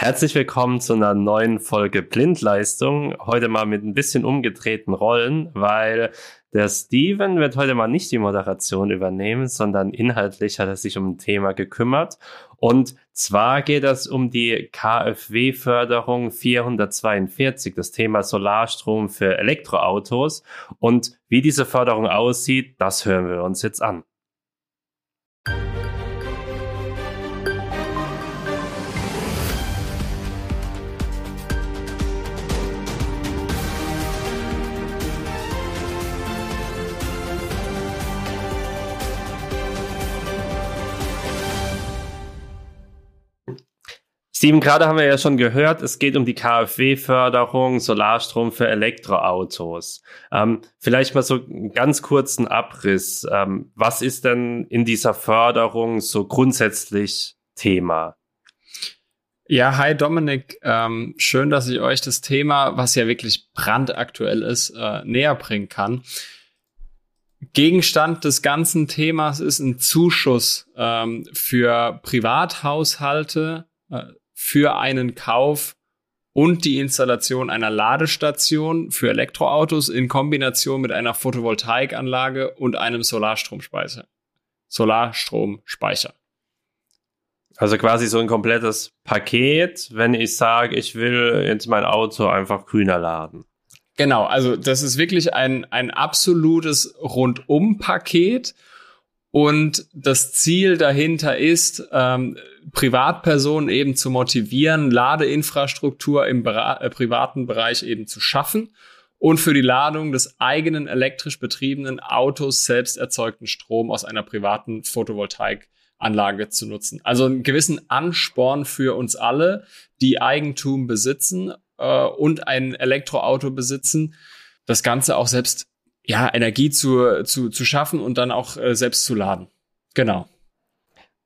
Herzlich willkommen zu einer neuen Folge Blindleistung. Heute mal mit ein bisschen umgedrehten Rollen, weil der Steven wird heute mal nicht die Moderation übernehmen, sondern inhaltlich hat er sich um ein Thema gekümmert. Und zwar geht es um die KfW-Förderung 442, das Thema Solarstrom für Elektroautos. Und wie diese Förderung aussieht, das hören wir uns jetzt an. Steven, gerade haben wir ja schon gehört, es geht um die KfW-Förderung, Solarstrom für Elektroautos. Ähm, vielleicht mal so einen ganz kurzen Abriss. Ähm, was ist denn in dieser Förderung so grundsätzlich Thema? Ja, hi Dominik. Ähm, schön, dass ich euch das Thema, was ja wirklich brandaktuell ist, äh, näher bringen kann. Gegenstand des ganzen Themas ist ein Zuschuss ähm, für Privathaushalte, äh, für einen Kauf und die Installation einer Ladestation für Elektroautos in Kombination mit einer Photovoltaikanlage und einem Solarstromspeicher. Solarstromspeicher. Also quasi so ein komplettes Paket, wenn ich sage, ich will jetzt mein Auto einfach grüner laden. Genau, also das ist wirklich ein, ein absolutes Rundum-Paket. Und das Ziel dahinter ist, ähm, Privatpersonen eben zu motivieren, Ladeinfrastruktur im äh, privaten Bereich eben zu schaffen und für die Ladung des eigenen elektrisch betriebenen Autos selbst erzeugten Strom aus einer privaten Photovoltaikanlage zu nutzen. Also einen gewissen Ansporn für uns alle, die Eigentum besitzen äh, und ein Elektroauto besitzen, das Ganze auch selbst ja, Energie zu, zu, zu schaffen und dann auch äh, selbst zu laden. Genau.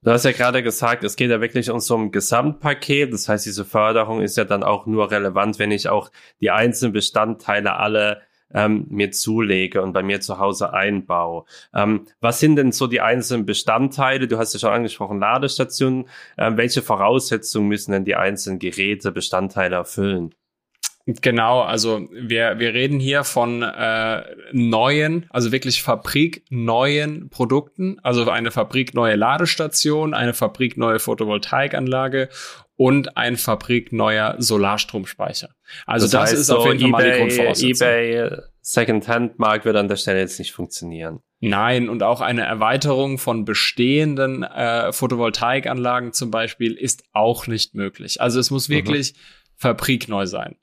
Du hast ja gerade gesagt, es geht ja wirklich um so ein Gesamtpaket. Das heißt, diese Förderung ist ja dann auch nur relevant, wenn ich auch die einzelnen Bestandteile alle ähm, mir zulege und bei mir zu Hause einbaue. Ähm, was sind denn so die einzelnen Bestandteile? Du hast ja schon angesprochen, Ladestationen. Ähm, welche Voraussetzungen müssen denn die einzelnen Geräte, Bestandteile erfüllen? Genau, also wir, wir reden hier von äh, neuen, also wirklich fabrikneuen Produkten, also eine fabrikneue Ladestation, eine fabrikneue Photovoltaikanlage und ein fabrikneuer Solarstromspeicher. Also das, das heißt, ist auf jeden Fall mal die Grundvoraussetzung. eBay Secondhand-Markt wird an der Stelle jetzt nicht funktionieren. Nein, und auch eine Erweiterung von bestehenden äh, Photovoltaikanlagen zum Beispiel ist auch nicht möglich. Also es muss mhm. wirklich mhm. fabrikneu sein.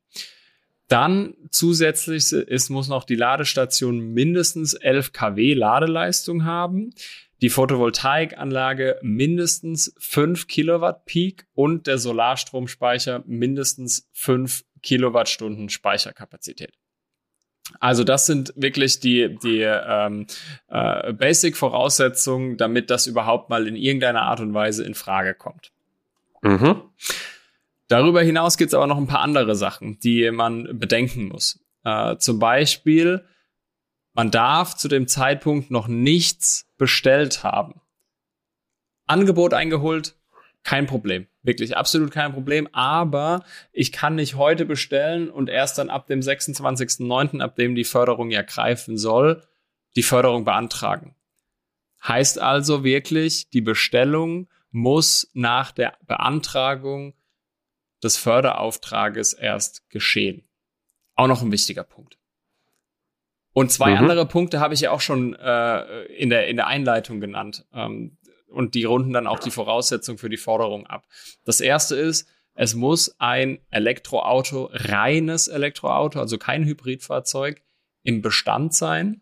Dann zusätzlich ist, muss noch die Ladestation mindestens 11 kW Ladeleistung haben, die Photovoltaikanlage mindestens 5 Kilowatt Peak und der Solarstromspeicher mindestens 5 Kilowattstunden Speicherkapazität. Also das sind wirklich die, die ähm, äh, Basic-Voraussetzungen, damit das überhaupt mal in irgendeiner Art und Weise in Frage kommt. Mhm. Darüber hinaus gibt es aber noch ein paar andere Sachen, die man bedenken muss. Äh, zum Beispiel, man darf zu dem Zeitpunkt noch nichts bestellt haben. Angebot eingeholt, kein Problem. Wirklich absolut kein Problem. Aber ich kann nicht heute bestellen und erst dann ab dem 26.09., ab dem die Förderung ja greifen soll, die Förderung beantragen. Heißt also wirklich, die Bestellung muss nach der Beantragung des Förderauftrages erst geschehen. Auch noch ein wichtiger Punkt. Und zwei mhm. andere Punkte habe ich ja auch schon äh, in, der, in der Einleitung genannt. Ähm, und die runden dann auch die Voraussetzung für die Forderung ab. Das erste ist, es muss ein Elektroauto, reines Elektroauto, also kein Hybridfahrzeug, im Bestand sein.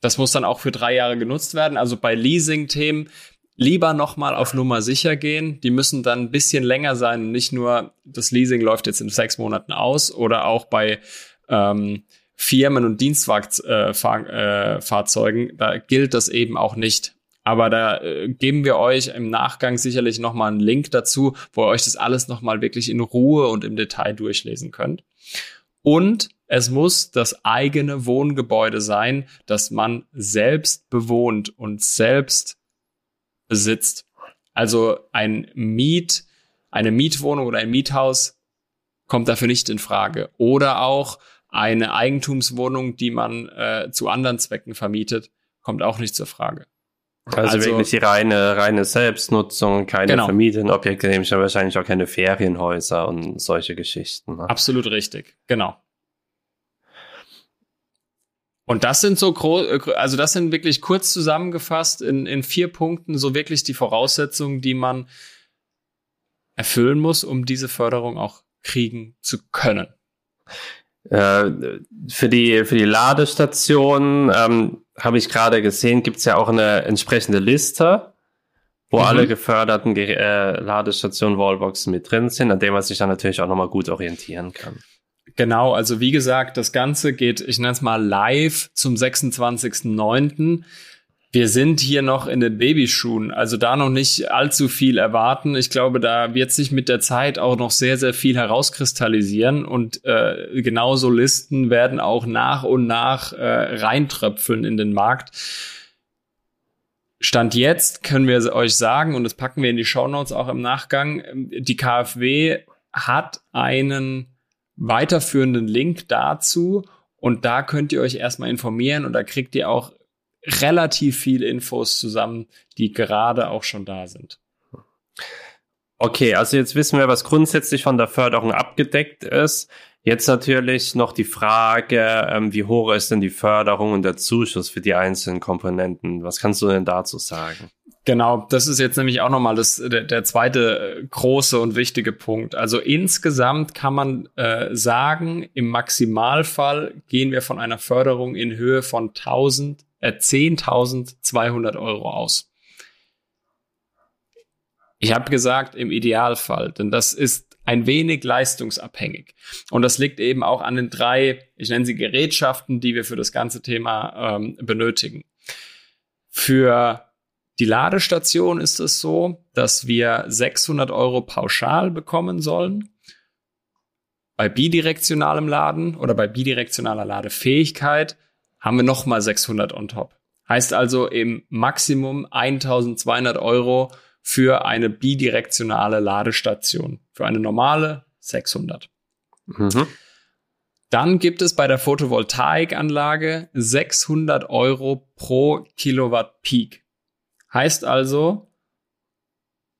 Das muss dann auch für drei Jahre genutzt werden. Also bei Leasing-Themen lieber nochmal auf Nummer sicher gehen. Die müssen dann ein bisschen länger sein. Nicht nur das Leasing läuft jetzt in sechs Monaten aus oder auch bei ähm, Firmen- und Dienstfahrzeugen, äh, da gilt das eben auch nicht. Aber da äh, geben wir euch im Nachgang sicherlich nochmal einen Link dazu, wo ihr euch das alles nochmal wirklich in Ruhe und im Detail durchlesen könnt. Und es muss das eigene Wohngebäude sein, das man selbst bewohnt und selbst besitzt. Also ein Miet, Eine Mietwohnung oder ein Miethaus kommt dafür nicht in Frage. Oder auch eine Eigentumswohnung, die man äh, zu anderen Zwecken vermietet, kommt auch nicht zur Frage. Also, also wirklich die reine, reine Selbstnutzung, keine genau. Familienobjekte, nämlich wahrscheinlich auch keine Ferienhäuser und solche Geschichten. Ne? Absolut richtig, genau. Und das sind so groß, also das sind wirklich kurz zusammengefasst in, in vier Punkten so wirklich die Voraussetzungen, die man erfüllen muss, um diese Förderung auch kriegen zu können. Äh, für die für die Ladestation ähm, habe ich gerade gesehen, gibt es ja auch eine entsprechende Liste, wo mhm. alle geförderten äh, Ladestationen Wallboxen mit drin sind, an dem man sich dann natürlich auch nochmal gut orientieren kann. Genau, also wie gesagt, das Ganze geht, ich nenne es mal live zum 26.09. Wir sind hier noch in den Babyschuhen, also da noch nicht allzu viel erwarten. Ich glaube, da wird sich mit der Zeit auch noch sehr, sehr viel herauskristallisieren und äh, genauso Listen werden auch nach und nach äh, reintröpfeln in den Markt. Stand jetzt können wir euch sagen, und das packen wir in die Show Notes auch im Nachgang, die KfW hat einen weiterführenden Link dazu und da könnt ihr euch erstmal informieren und da kriegt ihr auch relativ viele Infos zusammen, die gerade auch schon da sind. Okay, also jetzt wissen wir, was grundsätzlich von der Förderung abgedeckt ist. Jetzt natürlich noch die Frage, ähm, wie hoch ist denn die Förderung und der Zuschuss für die einzelnen Komponenten? Was kannst du denn dazu sagen? Genau, das ist jetzt nämlich auch nochmal das, der, der zweite große und wichtige Punkt. Also insgesamt kann man äh, sagen, im Maximalfall gehen wir von einer Förderung in Höhe von 1000 äh, 10.200 Euro aus. Ich habe gesagt, im Idealfall, denn das ist ein wenig leistungsabhängig. Und das liegt eben auch an den drei, ich nenne sie Gerätschaften, die wir für das ganze Thema ähm, benötigen. Für die Ladestation ist es so, dass wir 600 Euro pauschal bekommen sollen. Bei bidirektionalem Laden oder bei bidirektionaler Ladefähigkeit haben wir nochmal 600 on top. Heißt also im Maximum 1200 Euro für eine bidirektionale Ladestation. Für eine normale 600. Mhm. Dann gibt es bei der Photovoltaikanlage 600 Euro pro Kilowatt Peak. Heißt also,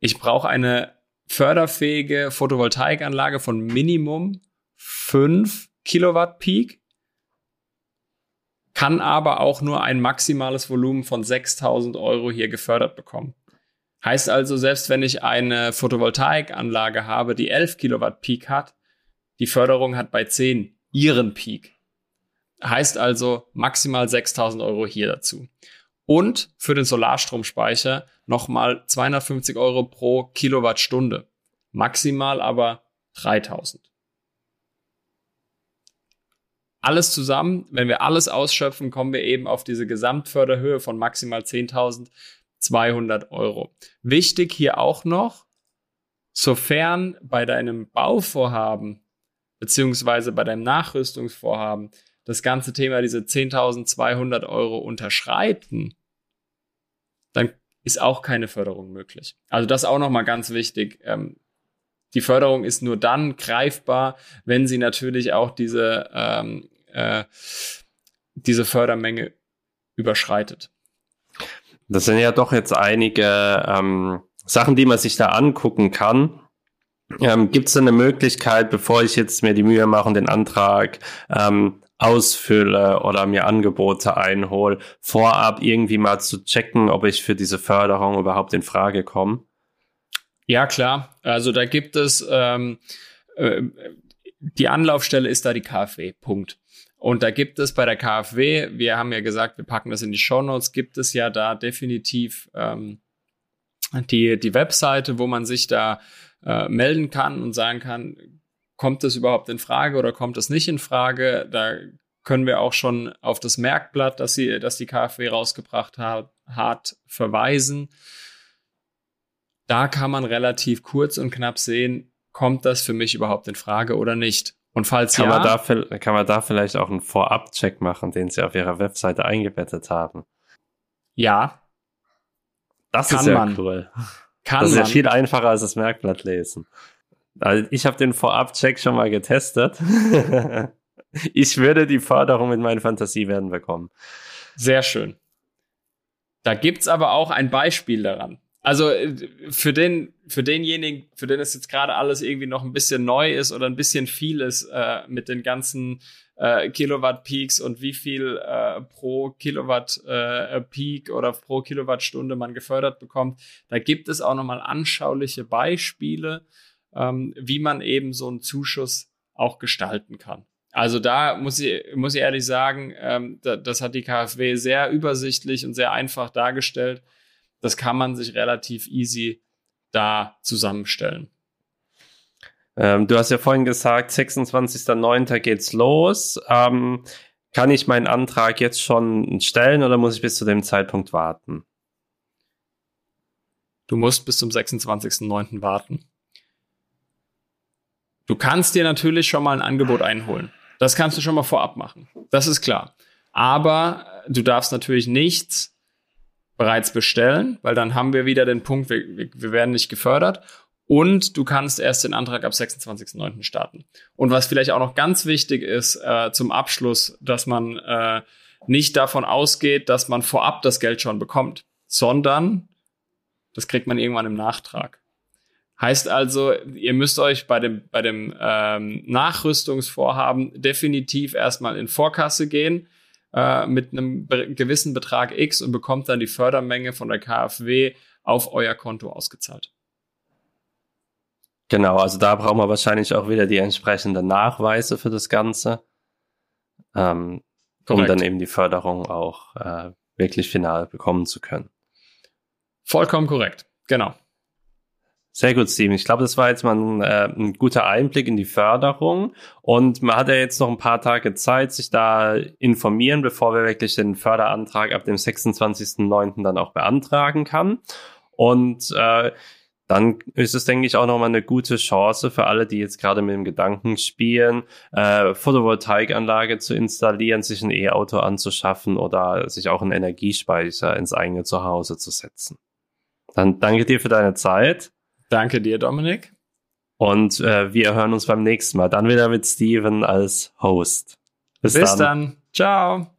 ich brauche eine förderfähige Photovoltaikanlage von Minimum 5 Kilowatt Peak kann aber auch nur ein maximales Volumen von 6000 Euro hier gefördert bekommen. Heißt also, selbst wenn ich eine Photovoltaikanlage habe, die 11 Kilowatt Peak hat, die Förderung hat bei 10 ihren Peak. Heißt also maximal 6000 Euro hier dazu. Und für den Solarstromspeicher nochmal 250 Euro pro Kilowattstunde. Maximal aber 3000 alles zusammen, wenn wir alles ausschöpfen, kommen wir eben auf diese Gesamtförderhöhe von maximal 10.200 Euro. Wichtig hier auch noch, sofern bei deinem Bauvorhaben beziehungsweise bei deinem Nachrüstungsvorhaben das ganze Thema diese 10.200 Euro unterschreiten, dann ist auch keine Förderung möglich. Also das auch nochmal ganz wichtig. Ähm, die Förderung ist nur dann greifbar, wenn sie natürlich auch diese ähm, äh, diese Fördermenge überschreitet. Das sind ja doch jetzt einige ähm, Sachen, die man sich da angucken kann. Ähm, Gibt es eine Möglichkeit, bevor ich jetzt mir die Mühe mache und den Antrag ähm, ausfülle oder mir Angebote einhole, vorab irgendwie mal zu checken, ob ich für diese Förderung überhaupt in Frage komme? Ja, klar. Also da gibt es ähm, äh, die Anlaufstelle ist da die KfW. Punkt. Und da gibt es bei der KfW, wir haben ja gesagt, wir packen das in die Show Notes, gibt es ja da definitiv ähm, die, die Webseite, wo man sich da äh, melden kann und sagen kann, kommt das überhaupt in Frage oder kommt das nicht in Frage? Da können wir auch schon auf das Merkblatt, das, sie, das die KfW rausgebracht hat, hat, verweisen. Da kann man relativ kurz und knapp sehen, kommt das für mich überhaupt in Frage oder nicht? Und falls kann ja, man da, kann man da vielleicht auch einen Vorab-Check machen, den sie auf ihrer Webseite eingebettet haben? Ja. Das ist ja man. cool. Kann das ist man. ja viel einfacher als das Merkblatt lesen. Also ich habe den Vorab-Check schon mal getestet. ich würde die Förderung mit meinen Fantasiewerten bekommen. Sehr schön. Da gibt's aber auch ein Beispiel daran. Also äh, für den, für denjenigen, für den es jetzt gerade alles irgendwie noch ein bisschen neu ist oder ein bisschen viel ist äh, mit den ganzen äh, Kilowatt Peaks und wie viel äh, pro Kilowatt äh, Peak oder pro Kilowattstunde man gefördert bekommt, da gibt es auch nochmal anschauliche Beispiele, ähm, wie man eben so einen Zuschuss auch gestalten kann. Also da muss ich, muss ich ehrlich sagen, ähm, da, das hat die KfW sehr übersichtlich und sehr einfach dargestellt das kann man sich relativ easy da zusammenstellen. Ähm, du hast ja vorhin gesagt, 26.09. geht's los. Ähm, kann ich meinen Antrag jetzt schon stellen oder muss ich bis zu dem Zeitpunkt warten? Du musst bis zum 26.09. warten. Du kannst dir natürlich schon mal ein Angebot einholen. Das kannst du schon mal vorab machen. Das ist klar. Aber du darfst natürlich nichts bereits bestellen, weil dann haben wir wieder den Punkt, wir, wir werden nicht gefördert und du kannst erst den Antrag ab 26.09. starten. Und was vielleicht auch noch ganz wichtig ist äh, zum Abschluss, dass man äh, nicht davon ausgeht, dass man vorab das Geld schon bekommt, sondern das kriegt man irgendwann im Nachtrag. Heißt also, ihr müsst euch bei dem, bei dem ähm, Nachrüstungsvorhaben definitiv erstmal in Vorkasse gehen äh, mit einem be gewissen Betrag X und bekommt dann die Fördermenge von der KfW auf euer Konto ausgezahlt. Genau, also da brauchen wir wahrscheinlich auch wieder die entsprechenden Nachweise für das Ganze, ähm, um dann eben die Förderung auch äh, wirklich final bekommen zu können. Vollkommen korrekt, genau. Sehr gut, Steven. Ich glaube, das war jetzt mal ein, äh, ein, guter Einblick in die Förderung. Und man hat ja jetzt noch ein paar Tage Zeit, sich da informieren, bevor wir wirklich den Förderantrag ab dem 26.09. dann auch beantragen kann. Und äh, dann ist es, denke ich, auch nochmal eine gute Chance für alle, die jetzt gerade mit dem Gedanken spielen, äh, Photovoltaikanlage zu installieren, sich ein E-Auto anzuschaffen oder sich auch einen Energiespeicher ins eigene Zuhause zu setzen. Dann danke dir für deine Zeit. Danke dir, Dominik. Und äh, wir hören uns beim nächsten Mal. Dann wieder mit Steven als Host. Bis, Bis dann. dann. Ciao.